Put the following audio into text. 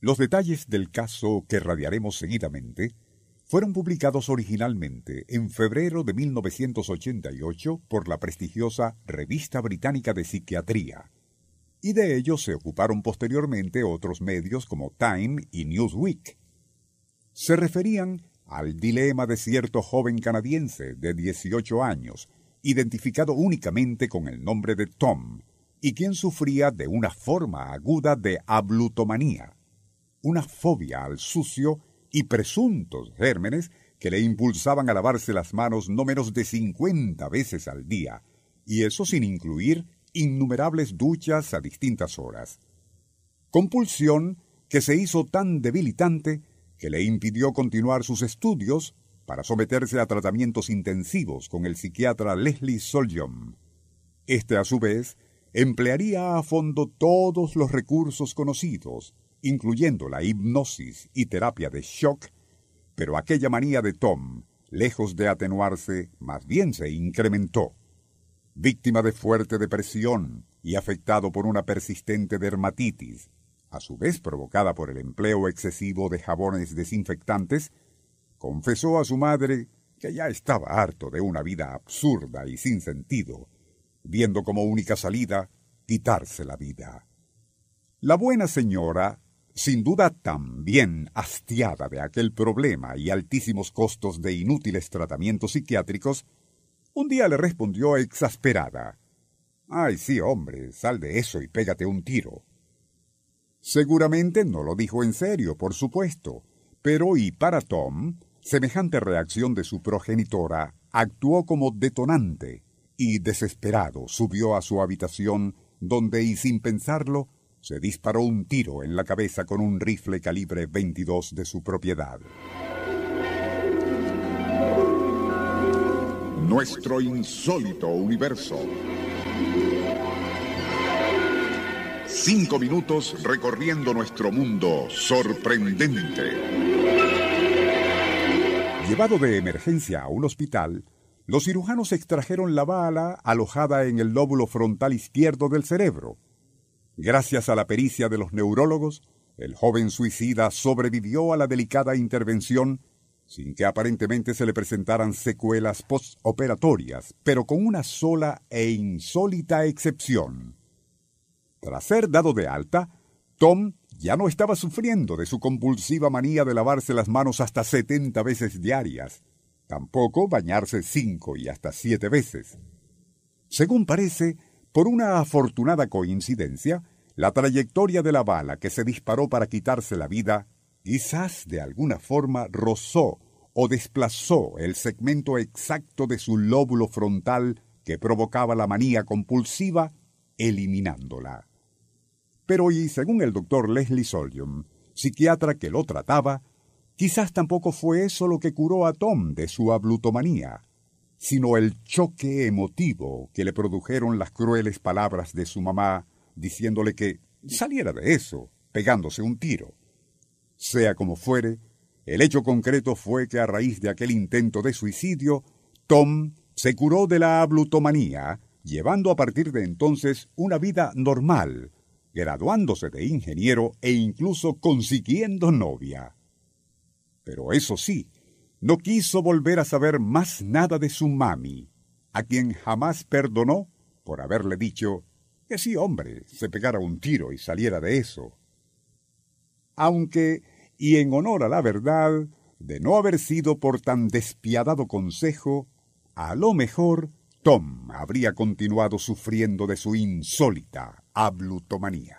Los detalles del caso que radiaremos seguidamente fueron publicados originalmente en febrero de 1988 por la prestigiosa Revista Británica de Psiquiatría, y de ellos se ocuparon posteriormente otros medios como Time y Newsweek. Se referían al dilema de cierto joven canadiense de 18 años, identificado únicamente con el nombre de Tom, y quien sufría de una forma aguda de ablutomanía, una fobia al sucio y presuntos gérmenes que le impulsaban a lavarse las manos no menos de 50 veces al día, y eso sin incluir innumerables duchas a distintas horas. Compulsión que se hizo tan debilitante que le impidió continuar sus estudios para someterse a tratamientos intensivos con el psiquiatra Leslie Soljom. Este, a su vez, emplearía a fondo todos los recursos conocidos, incluyendo la hipnosis y terapia de shock, pero aquella manía de Tom, lejos de atenuarse, más bien se incrementó. Víctima de fuerte depresión y afectado por una persistente dermatitis, a su vez provocada por el empleo excesivo de jabones desinfectantes, confesó a su madre que ya estaba harto de una vida absurda y sin sentido, viendo como única salida quitarse la vida. La buena señora, sin duda también hastiada de aquel problema y altísimos costos de inútiles tratamientos psiquiátricos, un día le respondió exasperada Ay, sí, hombre, sal de eso y pégate un tiro. Seguramente no lo dijo en serio, por supuesto, pero y para Tom, semejante reacción de su progenitora actuó como detonante, y desesperado subió a su habitación, donde y sin pensarlo, se disparó un tiro en la cabeza con un rifle calibre 22 de su propiedad. Nuestro insólito universo. Cinco minutos recorriendo nuestro mundo sorprendente. Llevado de emergencia a un hospital, los cirujanos extrajeron la bala alojada en el lóbulo frontal izquierdo del cerebro. Gracias a la pericia de los neurólogos, el joven suicida sobrevivió a la delicada intervención sin que aparentemente se le presentaran secuelas postoperatorias, pero con una sola e insólita excepción. Tras ser dado de alta, Tom ya no estaba sufriendo de su compulsiva manía de lavarse las manos hasta setenta veces diarias, tampoco bañarse cinco y hasta siete veces. Según parece, por una afortunada coincidencia, la trayectoria de la bala que se disparó para quitarse la vida quizás de alguna forma rozó o desplazó el segmento exacto de su lóbulo frontal que provocaba la manía compulsiva, eliminándola. Pero y según el doctor Leslie Solium, psiquiatra que lo trataba, quizás tampoco fue eso lo que curó a Tom de su ablutomanía, sino el choque emotivo que le produjeron las crueles palabras de su mamá diciéndole que saliera de eso, pegándose un tiro. Sea como fuere, el hecho concreto fue que a raíz de aquel intento de suicidio, Tom se curó de la ablutomanía, llevando a partir de entonces una vida normal, graduándose de ingeniero e incluso consiguiendo novia. Pero eso sí, no quiso volver a saber más nada de su mami, a quien jamás perdonó por haberle dicho que sí, hombre, se pegara un tiro y saliera de eso. Aunque, y en honor a la verdad, de no haber sido por tan despiadado consejo, a lo mejor Tom habría continuado sufriendo de su insólita ablutomanía.